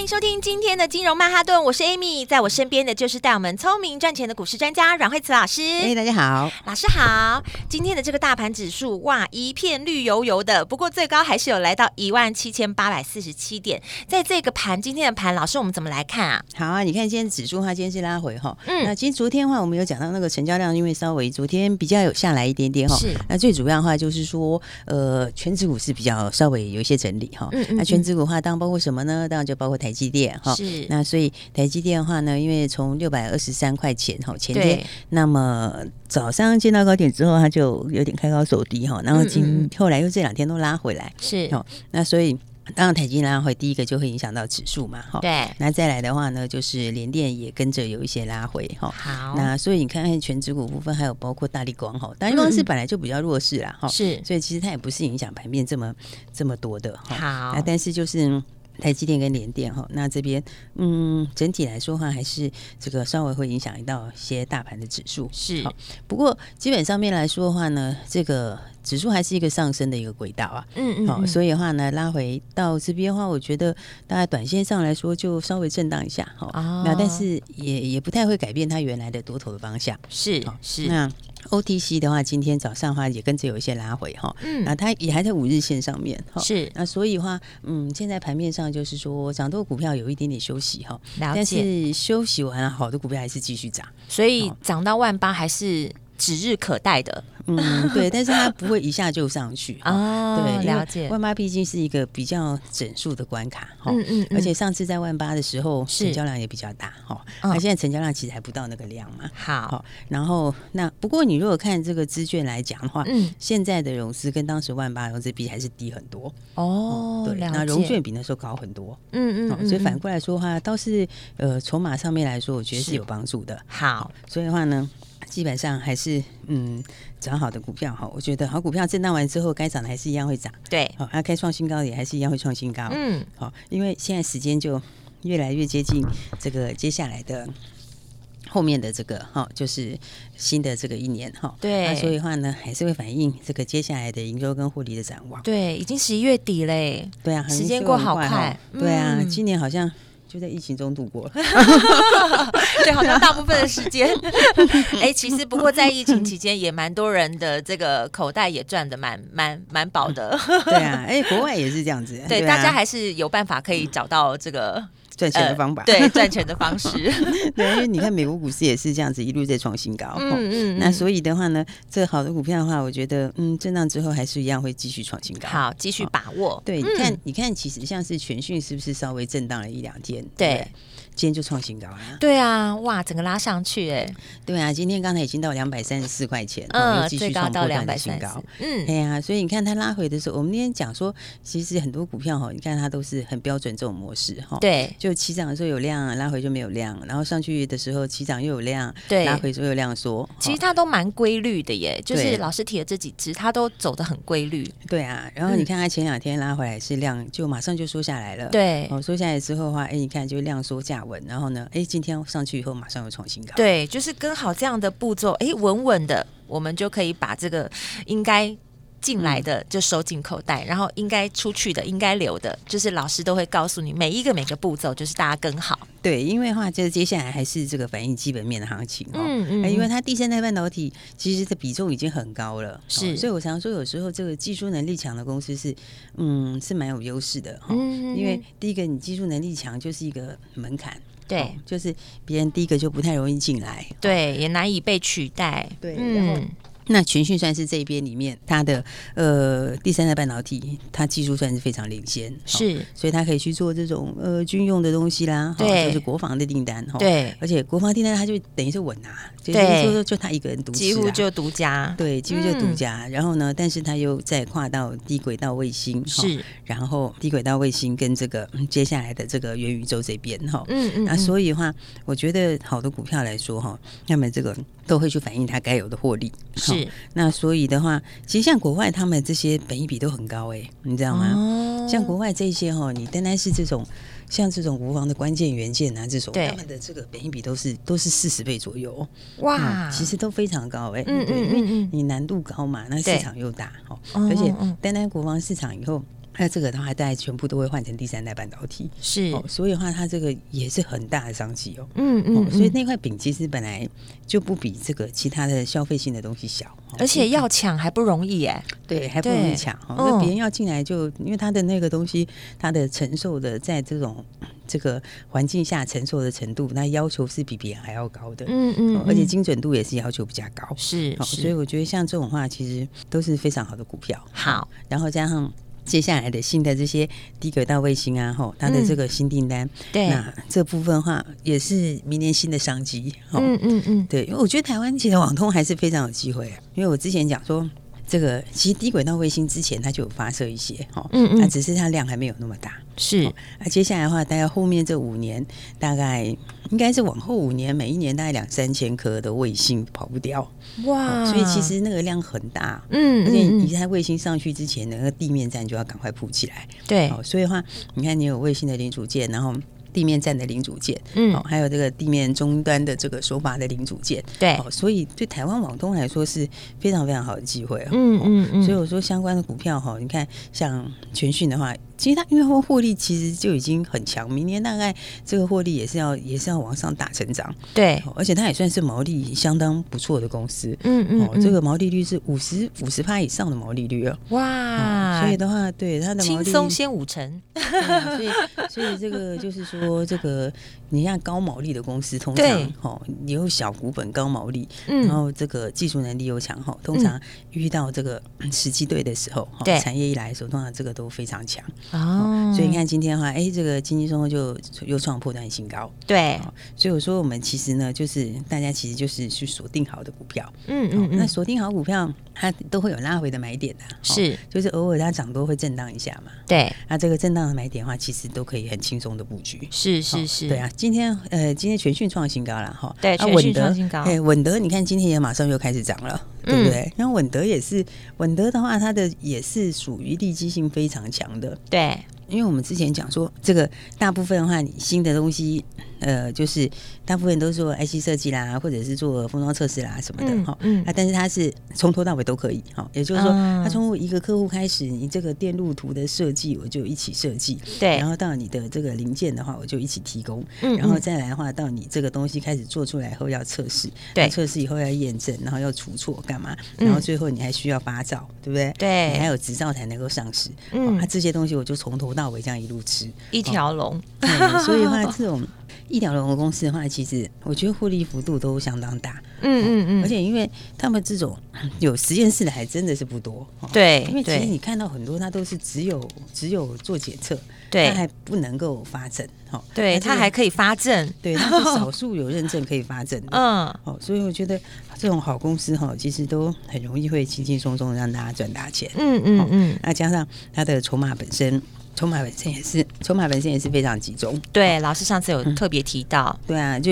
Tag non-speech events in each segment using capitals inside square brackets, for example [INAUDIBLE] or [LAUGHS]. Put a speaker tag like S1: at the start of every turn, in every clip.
S1: 欢迎收听今天的金融曼哈顿，我是 Amy，在我身边的就是带我们聪明赚钱的股市专家阮惠慈老师。
S2: 哎，大家好，
S1: 老师好。今天的这个大盘指数，哇，一片绿油油的，不过最高还是有来到一万七千八百四十七点。在这个盘，今天的盘，老师我们怎么来看啊？
S2: 好啊，你看今天指数的话，今天是拉回哈。嗯，那其实昨天的话，我们有讲到那个成交量，因为稍微昨天比较有下来一点点哈。是。那最主要的话就是说，呃，全指股是比较稍微有一些整理哈。嗯，嗯嗯。那全指股的话，当然包括什么呢？当然就包括台。台积电哈，是。那所以台积电的话呢，因为从六百二十三块钱哈前天，那么早上见到高点之后，它就有点开高走低哈，然后今嗯嗯后来又这两天都拉回来，是。哦，那所以当然台积电拉回，第一个就会影响到指数嘛，哈，对，那再来的话呢，就是联电也跟着有一些拉回哈，好，那所以你看看全指股部分，还有包括大力光哈，大力光是本来就比较弱势啦，哈，是，所以其实它也不是影响盘面这么这么多的，哈。好，那但是就是。台积电跟联电哈，那这边嗯，整体来说的话，还是这个稍微会影响到一些大盘的指数是。不过基本上面来说的话呢，这个指数还是一个上升的一个轨道啊。嗯嗯。好，所以的话呢，拉回到这边的话，我觉得大概短线上来说就稍微震荡一下哈。哦。那但是也也不太会改变它原来的多头的方向。是是。那。OTC 的话，今天早上的话也跟着有一些拉回哈，嗯，那它也还在五日线上面哈，是，那所以的话，嗯，现在盘面上就是说涨多股票有一点点休息哈，但是休息完了，好的股票还是继续涨，
S1: 所以涨到万八还是指日可待的。
S2: 嗯，对，但是它不会一下就上去 [LAUGHS] 哦。对，了解。万八毕竟是一个比较整数的关卡哈，嗯嗯，而且上次在万八的时候，成交量也比较大哈。那现在成交量其实还不到那个量嘛。好，然后那不过你如果看这个资券来讲的话，嗯，现在的融资跟当时万八融资比还是低很多哦。对，那融券比那时候高很多。嗯嗯，所以反过来说的话，倒是呃筹码上面来说，我觉得是有帮助的。好，所以的话呢。基本上还是嗯涨好的股票哈，我觉得好股票震荡完之后该涨的还是一样会涨，对，好，它该创新高也还是一样会创新高，嗯，好，因为现在时间就越来越接近这个接下来的后面的这个哈，就是新的这个一年哈，对，那所以的话呢，还是会反映这个接下来的营收跟获利的展望，
S1: 对，已经十一月底嘞，
S2: 对啊，
S1: 时间过好快，
S2: 对啊，嗯、今年好像。就在疫情中度过了，[LAUGHS]
S1: 对，好像大部分的时间，[LAUGHS] 哎、欸，其实不过在疫情期间也蛮多人的这个口袋也赚的蛮蛮蛮饱的，
S2: 对啊，哎、欸，国外也是这样子，
S1: 对，大家还是有办法可以找到这个。
S2: 赚钱的方法，
S1: 呃、对赚钱的方式，[LAUGHS]
S2: 对，因为你看美国股市也是这样子一路在创新高，嗯嗯，那所以的话呢，这好的股票的话，我觉得嗯，震荡之后还是一样会继续创新高，
S1: 好，继续把握。
S2: 对，你看，你看，其实像是全讯是不是稍微震荡了一两天？对。对今天就创新高了，
S1: 对啊，哇，整个拉上去，哎，
S2: 对啊，今天刚才已经到两百三十四块钱，嗯，继续创破断的新高，嗯，对啊，所以你看它拉回的时候，我们那天讲说，其实很多股票哈，你看它都是很标准这种模式哈，对，就起涨的时候有量，拉回就没有量，然后上去的时候起涨又有量，对，拉回之后又有量缩，
S1: 其实它都蛮规律的耶，就是老师提的这几只，它都走的很规律，
S2: 对啊，然后你看它前两天拉回来是量，就马上就缩下来了，对，哦，缩下来之后的话，哎，你看就量缩价。然后呢？哎，今天上去以后马上又创新高。
S1: 对，就是跟好这样的步骤，哎，稳稳的，我们就可以把这个应该进来的就收进口袋，嗯、然后应该出去的、应该留的，就是老师都会告诉你每一个每个步骤，就是大家跟好。
S2: 对，因为的话，就是接下来还是这个反映基本面的行情哦。嗯嗯。因为它第三代半导体其实的比重已经很高了，是。所以我常说，有时候这个技术能力强的公司是，嗯，是蛮有优势的哈。嗯。因为第一个，你技术能力强就是一个门槛。对、哦，就是别人第一个就不太容易进来，
S1: 对，也难以被取代。
S2: 对，然后、嗯、那群讯算是这边里面它的呃第三代半导体，它技术算是非常领先，
S1: 是，
S2: 所以它可以去做这种呃军用的东西啦，
S1: 对，
S2: 就是国防的订单哈，
S1: 对，
S2: 而且国防订单它就等于是稳拿，
S1: 对，
S2: 就说就他一个人独，
S1: 几乎就独家，
S2: 对，几乎就独家。然后呢，但是他又再跨到低轨道卫星，
S1: 是，
S2: 然后低轨道卫星跟这个接下来的这个元宇宙这边哈，
S1: 嗯嗯，
S2: 那所以的话，我觉得好的股票来说哈，那么这个都会去反映它该有的获利，
S1: 是，
S2: 那所以。的话，其实像国外他们这些本益比都很高哎、欸，你知道吗？哦、像国外这些哈，你单单是这种像这种无房的关键元件啊，这种他们的这个本益比都是都是四十倍左右哇、嗯，其实都非常高哎、欸，嗯嗯嗯，因为你难度高嘛，那市场又大哈，而且单单国防市场以后。那这个的话，大概全部都会换成第三代半导体，
S1: 是、哦，
S2: 所以的话，它这个也是很大的商机哦。
S1: 嗯嗯，
S2: 哦、所以那块饼其实本来就不比这个其他的消费性的东西小，
S1: 而且要抢还不容易哎，
S2: 对，还不容易抢哈。那别人要进来就，因为它的那个东西，它的承受的在这种这个环境下承受的程度，那要求是比别人还要高的。嗯嗯、哦，而且精准度也是要求比较高。
S1: 是，
S2: 哦、所以我觉得像这种话，其实都是非常好的股票。
S1: 好，
S2: 然后加上。接下来的新的这些低轨道卫星啊，吼，它的这个新订单，
S1: 对，
S2: 那这部分的话也是明年新的商机，
S1: 嗯嗯嗯，
S2: 对，因为我觉得台湾其实网通还是非常有机会，因为我之前讲说。这个其实低轨道卫星之前它就有发射一些哈，嗯嗯，那只是它量还没有那么大，
S1: 是。
S2: 那接下来的话，大概后面这五年，大概应该是往后五年，每一年大概两三千颗的卫星跑不掉，哇！所以其实那个量很大，嗯，而且你在卫星上去之前，那个地面站就要赶快铺起来，
S1: 对。
S2: 所以的话，你看你有卫星的零组件，然后。地面站的零组件，嗯，哦，还有这个地面终端的这个手把的零组件，
S1: 对，
S2: 哦，所以对台湾网通来说是非常非常好的机会，
S1: 嗯嗯嗯，
S2: 所以我说相关的股票哈，你看像全讯的话。其实它因为它获利其实就已经很强，明年大概这个获利也是要也是要往上打成长，
S1: 对，
S2: 而且它也算是毛利相当不错的公司，
S1: 嗯嗯，
S2: 哦，这个毛利率是五十五十趴以上的毛利率哦，
S1: 哇，
S2: 所以的话，对它的
S1: 轻松先五成，[LAUGHS]
S2: 所以所以这个就是说，这个你像高毛利的公司，通常哦，你有小股本高毛利，然后这个技术能力又强哈，通常遇到这个时机对的时候，对。产业一来的时候，通常这个都非常强。哦，所以你看今天的话，哎，这个经济中就又创破断新高。
S1: 对，
S2: 所以我说我们其实呢，就是大家其实就是去锁定好的股票。
S1: 嗯嗯，
S2: 那锁定好股票，它都会有拉回的买点的。
S1: 是，
S2: 就是偶尔它涨多会震荡一下嘛。
S1: 对，
S2: 那这个震荡的买点的话，其实都可以很轻松的布局。
S1: 是是是，
S2: 对啊，今天呃，今天全讯创新高了哈。
S1: 对，全讯创新高。
S2: 哎，稳德，你看今天也马上又开始涨了，对不对？然后稳德也是，稳德的话，它的也是属于利基性非常强的。
S1: 对。
S2: 因为我们之前讲说，这个大部分的话，你新的东西，呃，就是大部分都是做 IC 设计啦，或者是做封装测试啦什么的哈。嗯。啊，但是它是从头到尾都可以哈，也就是说，它从一个客户开始，你这个电路图的设计，我就一起设计。
S1: 对。
S2: 然后到你的这个零件的话，我就一起提供。嗯。然后再来的话，到你这个东西开始做出来后要测试。对。测试以后要验证，然后要除错干嘛？然后最后你还需要发照，对不对？
S1: 对。
S2: 你还有执照才能够上市。嗯。它这些东西我就从头到。到尾这样一路吃
S1: 一条龙，
S2: 所以的话，这种一条龙的公司的话，其实我觉得获利幅度都相当大。
S1: 嗯嗯嗯，
S2: 而且因为他们这种有实验室的还真的是不多。
S1: 对，
S2: 因为其实你看到很多，它都是只有只有做检测，
S1: 对，
S2: 它还不能够发证。哈，
S1: 对，它还可以发证，[LAUGHS]
S2: 对，它是 [LAUGHS] 少数有认证可以发证的。嗯，哦，所以我觉得这种好公司哈，其实都很容易会轻轻松松让大家赚大钱。
S1: 嗯嗯嗯，
S2: 那加上它的筹码本身。筹码本身也是，筹码本身也是非常集中。
S1: 对，老师上次有特别提到。
S2: 对啊，就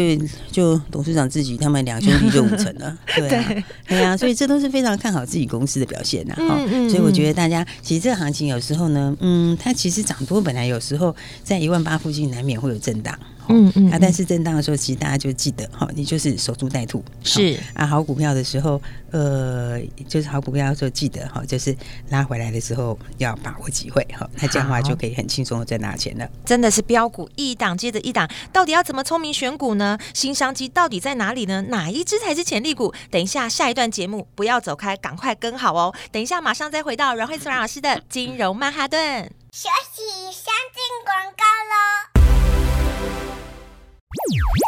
S2: 就董事长自己，他们两兄弟就五成了。[LAUGHS] 对啊，对啊，所以这都是非常看好自己公司的表现呐。哈，所以我觉得大家其实这个行情有时候呢，嗯，它其实涨多本来有时候在一万八附近难免会有震荡。嗯嗯，啊，但是震荡的时候，其实大家就记得哈，你就是守株待兔。
S1: 是
S2: 啊，好股票的时候，呃，就是好股票的时候记得哈，就是拉回来的时候要把握机会哈，那这样的话就可以很轻松的赚大钱了。
S1: 真的是标股一档接着一档，到底要怎么聪明选股呢？新商机到底在哪里呢？哪一支才是潜力股？等一下下一段节目不要走开，赶快跟好哦。等一下马上再回到阮慧慈老师的金融曼哈顿。
S3: 休息，先进广告喽。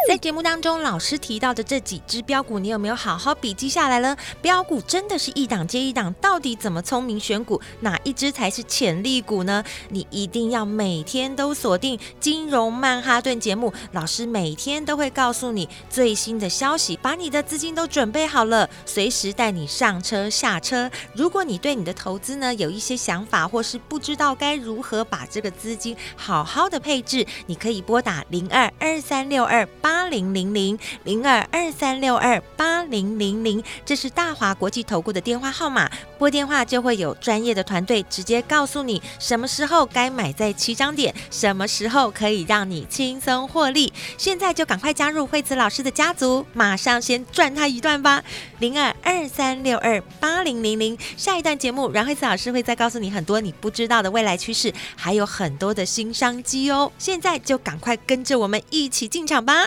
S1: 在节目当中，老师提到的这几只标股，你有没有好好笔记下来呢？标股真的是一档接一档，到底怎么聪明选股？哪一只才是潜力股呢？你一定要每天都锁定金融曼哈顿节目，老师每天都会告诉你最新的消息，把你的资金都准备好了，随时带你上车下车。如果你对你的投资呢有一些想法，或是不知道该如何把这个资金好好的配置，你可以拨打零二二三六二八零零零零二二三六二八零零零，这是大华国际投顾的电话号码。拨电话就会有专业的团队直接告诉你什么时候该买在起涨点，什么时候可以让你轻松获利。现在就赶快加入惠子老师的家族，马上先赚他一段吧！零二二三六二八零零零。下一段节目，阮惠子老师会再告诉你很多你不知道的未来趋势，还有很多的新商机哦。现在就赶快跟着我们一起进进场吧！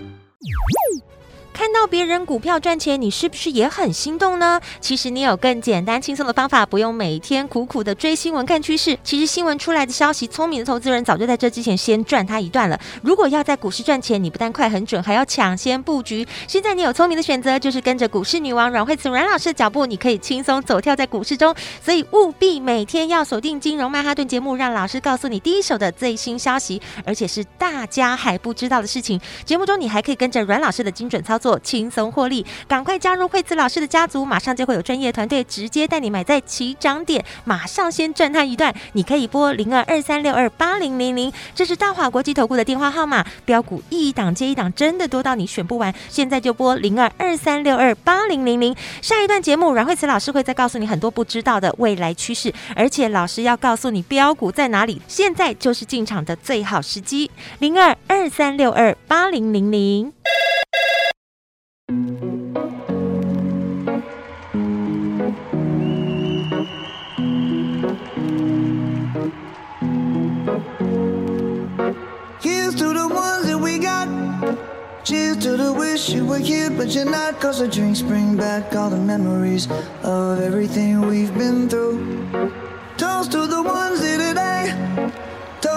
S1: 看到别人股票赚钱，你是不是也很心动呢？其实你有更简单轻松的方法，不用每天苦苦的追新闻看趋势。其实新闻出来的消息，聪明的投资人早就在这之前先赚它一段了。如果要在股市赚钱，你不但快很准，还要抢先布局。现在你有聪明的选择，就是跟着股市女王阮惠慈阮老师的脚步，你可以轻松走跳在股市中。所以务必每天要锁定金融曼哈顿节目，让老师告诉你第一手的最新消息，而且是大家还不知道的事情。节目中你还可以跟着阮老师的精准操作。轻松获利，赶快加入惠子老师的家族，马上就会有专业团队直接带你买在起涨点，马上先赚他一段。你可以拨零二二三六二八零零零，这是大华国际投顾的电话号码。标股一档接一档，真的多到你选不完。现在就拨零二二三六二八零零零。下一段节目，阮惠慈老师会再告诉你很多不知道的未来趋势，而且老师要告诉你标股在哪里。现在就是进场的最好时机，零二二三六二八零零零。Cheers
S4: to the ones that we got. Cheers to the wish you were here, but you're not. Cause the drinks bring back all the memories Of everything we've been through. Toast to the ones here today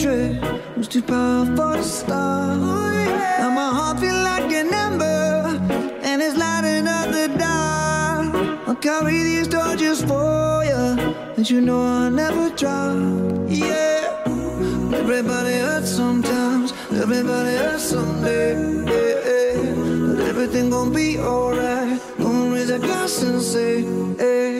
S4: hatred was too powerful to stop. Now my heart feel like an ember, and it's lighting up the dark. I'll carry these torches for you, and you know I'll never drop. Yeah. Everybody hurts sometimes, everybody hurts someday. Yeah, yeah. But everything gon' be alright. Gonna raise a glass and say, hey.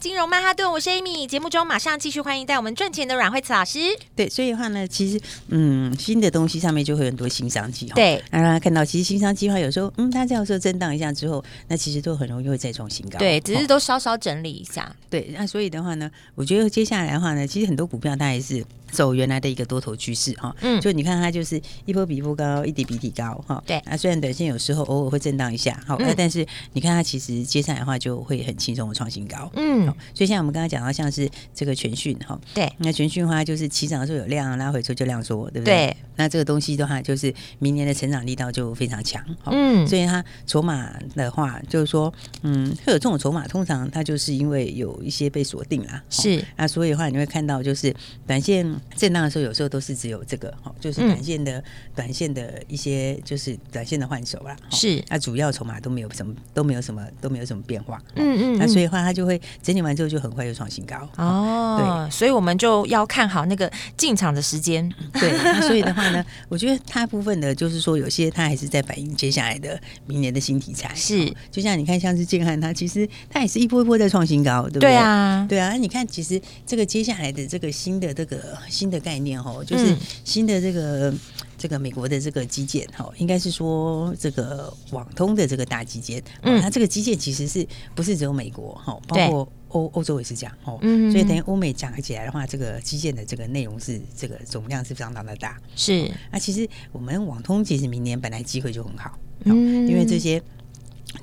S1: 金融曼哈顿，我是 Amy。节目中马上继续欢迎带我们赚钱的阮慧慈老师。
S2: 对，所以的话呢，其实嗯，新的东西上面就会有很多新商机哈。
S1: 对，
S2: 那大家看到，其实新商机的话，有时候嗯，它这样说震荡一下之后，那其实都很容易会再创新高。
S1: 对，只是都稍稍整理一下。
S2: 对，那所以的话呢，我觉得接下来的话呢，其实很多股票它还是走原来的一个多头趋势哈。嗯，就你看它就是一波比一波高，一底比一底高哈。
S1: 对，
S2: 啊，虽然短线有时候偶尔会震荡一下，好、嗯，但是你看它其实接下来的话就会很轻松的创新高。嗯，所以像我们刚刚讲到，像是这个全讯哈，
S1: 对，
S2: 那全讯的话就是起涨的时候有量，拉回之后就量缩，对不对？对。那这个东西的话，就是明年的成长力道就非常强。嗯，所以它筹码的话，就是说，嗯，会有这种筹码，通常它就是因为有一些被锁定了。
S1: 是。
S2: 那所以的话，你会看到就是短线震荡的时候，有时候都是只有这个哈，就是短线的、嗯、短线的一些就是短线的换手啦。
S1: 是。
S2: 那主要筹码都没有什么，都没有什么，都没有什么变化。
S1: 嗯嗯。
S2: 那所以的话，它就会整理完之后就很快就创新高。
S1: 哦。对。所以我们就要看好那个进场的时间。
S2: 对。那 [LAUGHS] 所以的话呢，我觉得它部分的，就是说有些它还是在反映接下来的明年的新题材。
S1: 是。
S2: 就像你看，像是建汉，它其实它也是一波一波在创新高，对不对？
S1: 对啊。
S2: 对啊。那你看，其实这个接下来的这个新的这个新的概念哦，就是新的这个。这个美国的这个基建哈，应该是说这个网通的这个大基建，嗯，它这个基建其实是不是只有美国哈，包括欧欧洲也是这样哦，嗯，所以等于欧美讲起来的话，这个基建的这个内容是这个总量是相当的大，
S1: 是。
S2: 那其实我们网通其实明年本来机会就很好，嗯，因为这些。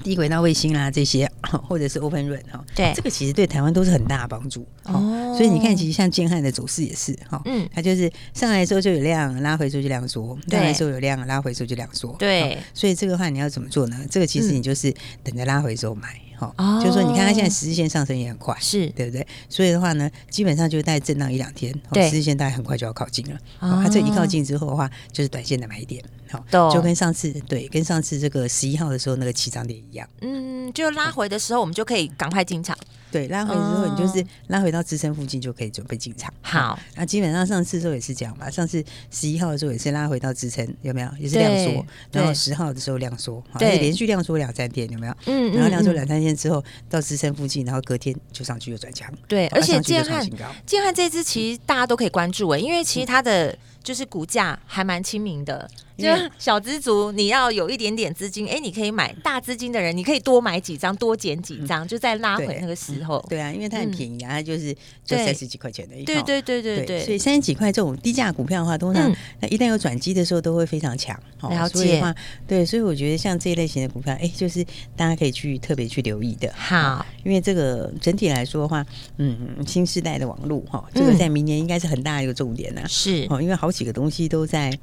S2: 低轨道卫星啊，这些 [LAUGHS] 或者是 Open Run 哈，
S1: 对，
S2: 这个其实对台湾都是很大的帮助哦。所以你看，其实像建汉的走势也是哈，嗯，它就是上来的时候就有量，拉回之后就量缩；上来的时候有量，拉回之后就量缩。
S1: 对，
S2: 所以这个话你要怎么做呢？这个其实你就是等着拉回之后买。好，就是说，你看它现在十日线上升也很快，是对不对？所以的话呢，基本上就大概震荡一两天，对，十日线大概很快就要靠近了。哦，它这一靠近之后的话，就是短线的买点。好，就跟上次对，跟上次这个十一号的时候那个起涨点一样。
S1: 嗯，就拉回的时候，我们就可以赶快进场。
S2: 对，拉回之后，你就是拉回到支撑附近就可以准备进场。
S1: 好，
S2: 那基本上上次的时候也是这样吧。上次十一号的时候也是拉回到支撑，有没有？也是量缩。然后十号的时候量缩，对，连续量缩两三天，有没有？嗯，然后量缩两三天之后到支撑附近，然后隔天就上去又转强。
S1: 对，而且建汉建汉这支其实大家都可以关注诶，因为其实它的就是股价还蛮亲民的。就小资族，你要有一点点资金，哎、欸，你可以买大资金的人，你可以多买几张，多减几张，嗯、就再拉回那个时候。
S2: 对啊，因为它很便宜啊，它就是就三十几块钱的一套。
S1: 对对对对对，
S2: 所以三十几块这种低价股票的话，通常那一旦有转机的时候，都会非常强。
S1: 了解。
S2: 所以的话，对，所以我觉得像这一类型的股票，哎，就是大家可以去特别去留意的。
S1: 好，
S2: 因为这个整体来说的话，嗯，新时代的网络哈，这个在明年应该是很大的一个重点呢。
S1: 是
S2: 哦，因为好几个东西都在。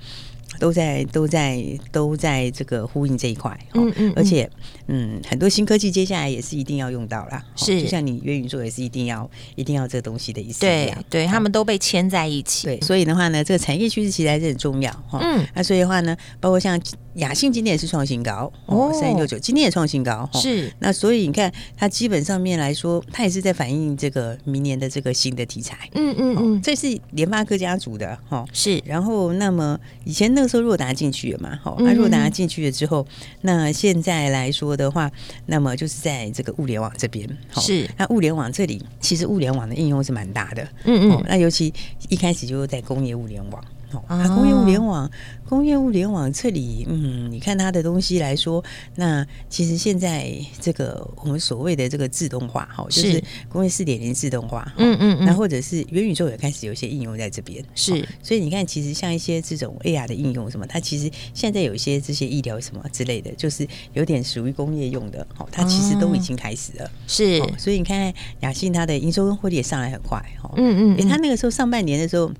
S2: 都在都在都在这个呼应这一块，嗯嗯，而且嗯，很多新科技接下来也是一定要用到啦，是，就像你元宇宙也是一定要一定要这个东西的意思，
S1: 对对，他们都被牵在一起，
S2: 对，所以的话呢，这个产业趋势其实还是很重要哈，嗯，那所以的话呢，包括像雅信今天也是创新高哦，三一六九今天也创新高，
S1: 是。
S2: 那所以你看，它基本上面来说，它也是在反映这个明年的这个新的题材。
S1: 嗯嗯嗯，
S2: 这是联发科家族的哈，
S1: 是。
S2: 然后，那么以前那个时候若达进去了嘛，哈，那若达进去了之后，那现在来说的话，那么就是在这个物联网这边，
S1: 是。
S2: 那物联网这里，其实物联网的应用是蛮大的。
S1: 嗯嗯。
S2: 那尤其一开始就是在工业物联网。啊，工业物联网，工业物联网这里，嗯，你看它的东西来说，那其实现在这个我们所谓的这个自动化，哈，就是工业四点零自动化，嗯嗯，那或者是元宇宙也开始有一些应用在这边，是，所以你看，其实像一些这种 AR 的应用什么，它其实现在有一些这些医疗什么之类的，就是有点属于工业用的，哦，它其实都已经开始了，是，所以你看雅信它的营收跟获利也上来很快，哈，嗯嗯，它那个时候上半年的时候。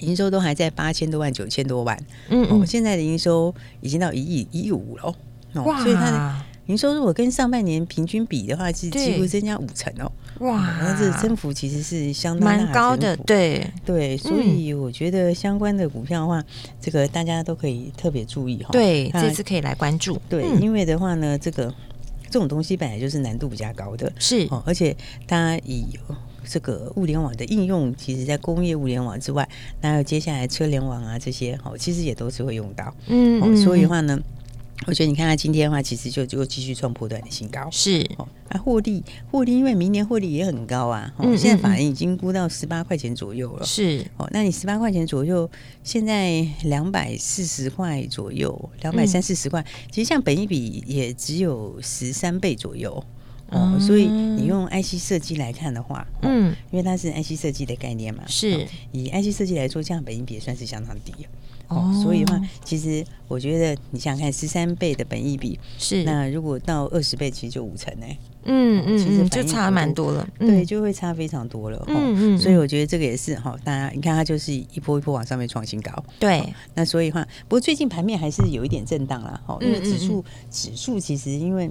S2: 营收都还在八千多万、九千多万，嗯，嗯，哦，现在的营收已经到一亿一亿五了。哦，哇！所以它的营收如果跟上半年平均比的话，是几乎增加五成哦，哇！那这增幅其实是相当
S1: 蛮高的，对。
S2: 对，所以我觉得相关的股票的话，这个大家都可以特别注意哈，
S1: 对，这次可以来关注，
S2: 对，因为的话呢，这个这种东西本来就是难度比较高的，是。哦，而且它以这个物联网的应用，其实，在工业物联网之外，那有接下来车联网啊这些，哦，其实也都是会用到。嗯，嗯，所以的话呢，我觉得你看它今天的话，其实就就继续创波段的新高。是哦，啊，获利获利，因为明年获利也很高啊。哦，现在法人已经估到十八块钱左右了。是哦，那你十八块钱左右，现在两百四十块左右，两百三四十块，其实像本益比也只有十三倍左右。哦，所以你用 IC 设计来看的话，嗯，因为它是 IC 设计的概念嘛，是以 IC 设计来说，这样本益比也算是相当低哦。所以的话，其实我觉得你想想看，十三倍的本益比是那如果到二十倍，其实就五成呢。嗯嗯，其实就差蛮多了，对，就会差非常多了。嗯嗯，所以我觉得这个也是哈，大家你看它就是一波一波往上面创新高。对，那所以的话，不过最近盘面还是有一点震荡了哈，因为指数指数其实因为。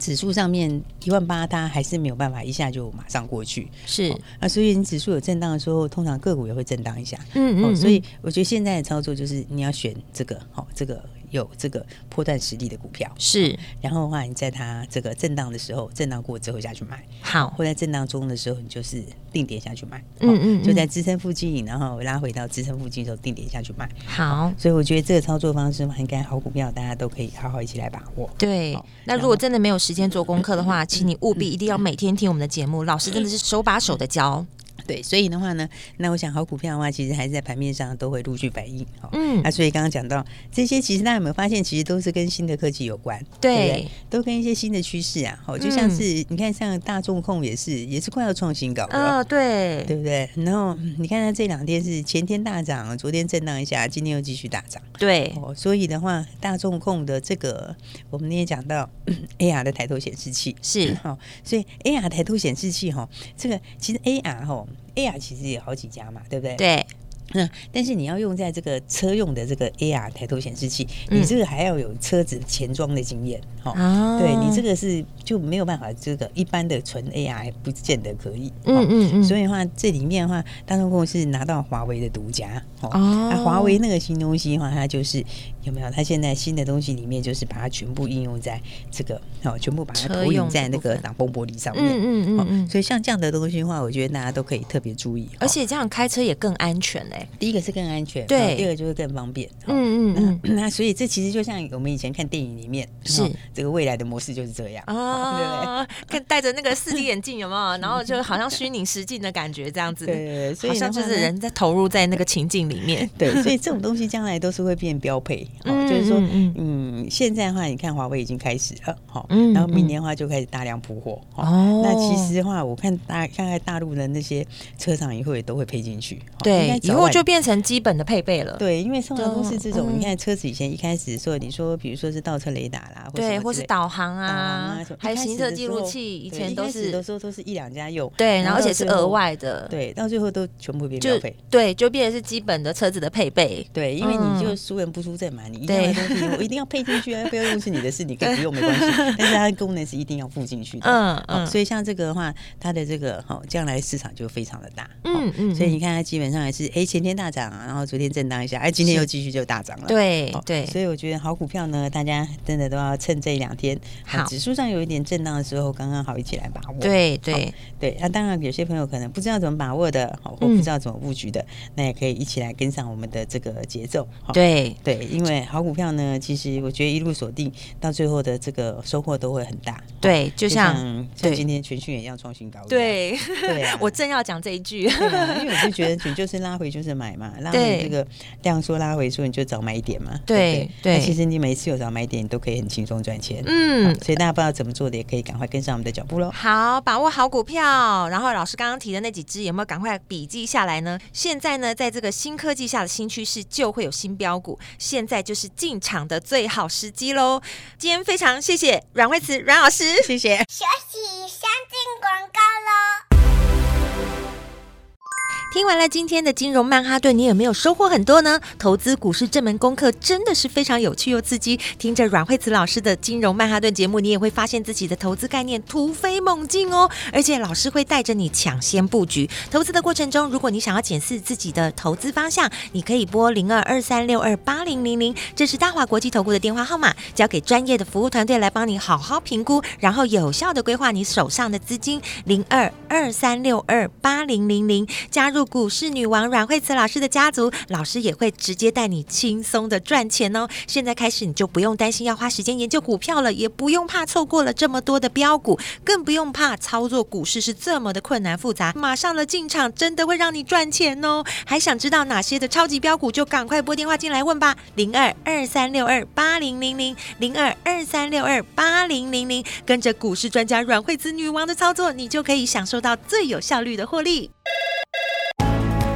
S2: 指数上面一万八，它还是没有办法一下就马上过去。是啊，所以你指数有震荡的时候，通常个股也会震荡一下。嗯嗯，所以我觉得现在的操作就是你要选这个，好，这个。有这个破断实力的股票。是，然后的话，你在它这个震荡的时候，震荡过之后下去买，好，或在震荡中的时候，你就是定点下去买，嗯嗯，就在支撑附近，然后拉回到支撑附近的时候，定点下去买，好，所以我觉得这个操作方式嘛，应该好股票大家都可以好好一起来把握。对，那如果真的没有时间做功课的话，请你务必一定要每天听我们的节目，老师真的是手把手的教。对，所以的话呢，那我想好股票的话，其实还是在盘面上都会陆续反应。嗯，啊，所以刚刚讲到这些，其实大家有没有发现，其实都是跟新的科技有关，对，对，对，都跟一些新的趋势啊。好，就像是、嗯、你看，像大众控也是，也是快要创新高了，啊、哦，对，对不对？然后你看它这两天是前天大涨，昨天震荡一下，今天又继续大涨。对，哦，所以的话，大众控的这个，我们也讲到 [COUGHS] AR 的抬头显示器是 [COUGHS] 哦，所以 AR 抬头显示器哈，这个其实 AR 哈。AR 其实也有好几家嘛，对不对？对。那但是你要用在这个车用的这个 AR 抬头显示器，嗯、你这个还要有车子前装的经验，哈、哦，对你这个是就没有办法，这个一般的纯 AR 不见得可以，哦、嗯嗯嗯，所以的话这里面的话，大众公是拿到华为的独家，哦，那华、啊、为那个新东西的话，它就是有没有？它现在新的东西里面就是把它全部应用在这个，哦，全部把它投影在那个挡风玻璃上面，嗯嗯嗯，所以像这样的东西的话，我觉得大家都可以特别注意，
S1: 而且这样开车也更安全嘞。
S2: 第一个是更安全，对，第二个就是更方便。嗯嗯嗯，[CLEARS THROAT] 那所以这其实就像我们以前看电影里面，是这个未来的模式就是这样啊，[LAUGHS]
S1: 看戴着那个四 D 眼镜有没有？[LAUGHS] 然后就好像虚拟实境的感觉这样子，对，好像就是人在投入在那个情境里面。[LAUGHS]
S2: 对，所以这种东西将来都是会变标配。哦，就是说，嗯，现在的话，你看华为已经开始了，好，然后明年的话就开始大量铺货。哦，那其实的话，我看大看看大陆的那些车厂以后也都会配进去。
S1: 对，以后就变成基本的配备了。
S2: 对，因为通常都是这种。嗯、你看车子以前一开始说，你说比如说是倒车雷达啦，
S1: 对，或是导航啊，还有行车记录器，以前都是
S2: 都说都是一两家用。
S1: 对，然后而且是额外的。
S2: 对，到最后都全部变标配。
S1: 对，就变成是基本的车子的配备。
S2: 对，因为你就输人不输阵嘛，你一样的东西我一定要配进去啊，[LAUGHS] 不要用是你的事，你可以不用没关系。[LAUGHS] 但是它的功能是一定要附进去的。嗯嗯。所以像这个的话，它的这个哈将来市场就非常的大。嗯嗯。所以你看它基本上还是哎。前天大涨啊，然后昨天震荡一下，哎，今天又继续就大涨了。
S1: 对对，
S2: 所以我觉得好股票呢，大家真的都要趁这两天好指数上有一点震荡的时候，刚刚好一起来把握。
S1: 对对
S2: 对，那当然有些朋友可能不知道怎么把握的，好或不知道怎么布局的，那也可以一起来跟上我们的这个节奏。
S1: 对
S2: 对，因为好股票呢，其实我觉得一路锁定到最后的这个收获都会很大。
S1: 对，就像
S2: 像今天全讯也要创新高。
S1: 对 [LAUGHS] 对，我正要讲这一句。
S2: 啊，因为我就觉得，你就是拉回就是买嘛，拉回这个量缩拉回缩你就早买一点嘛。对对，那其实你每次有早买一点，你都可以很轻松赚钱。嗯，所以大家不知道怎么做的，也可以赶快跟上我们的脚步喽。
S1: 好，把握好股票，然后老师刚刚提的那几只有没有赶快笔记下来呢？现在呢，在这个新科技下的新趋势，就会有新标股，现在就是进场的最好时机喽。今天非常谢谢阮慧慈阮老师，谢谢。
S5: 休息，先进广告喽。
S1: 听完了今天的金融曼哈顿，你有没有收获很多呢？投资股市这门功课真的是非常有趣又刺激。听着阮惠慈老师的金融曼哈顿节目，你也会发现自己的投资概念突飞猛进哦。而且老师会带着你抢先布局。投资的过程中，如果你想要检视自己的投资方向，你可以拨零二二三六二八零零零，这是大华国际投顾的电话号码，交给专业的服务团队来帮你好好评估，然后有效的规划你手上的资金。零二二三六二八零零零，加入。股市女王阮惠慈老师的家族，老师也会直接带你轻松的赚钱哦。现在开始你就不用担心要花时间研究股票了，也不用怕错过了这么多的标股，更不用怕操作股市是这么的困难复杂。马上的进场真的会让你赚钱哦。还想知道哪些的超级标股，就赶快拨电话进来问吧。零二二三六二八零零零零二二三六二八零零零，跟着股市专家阮惠慈女王的操作，你就可以享受到最有效率的获利。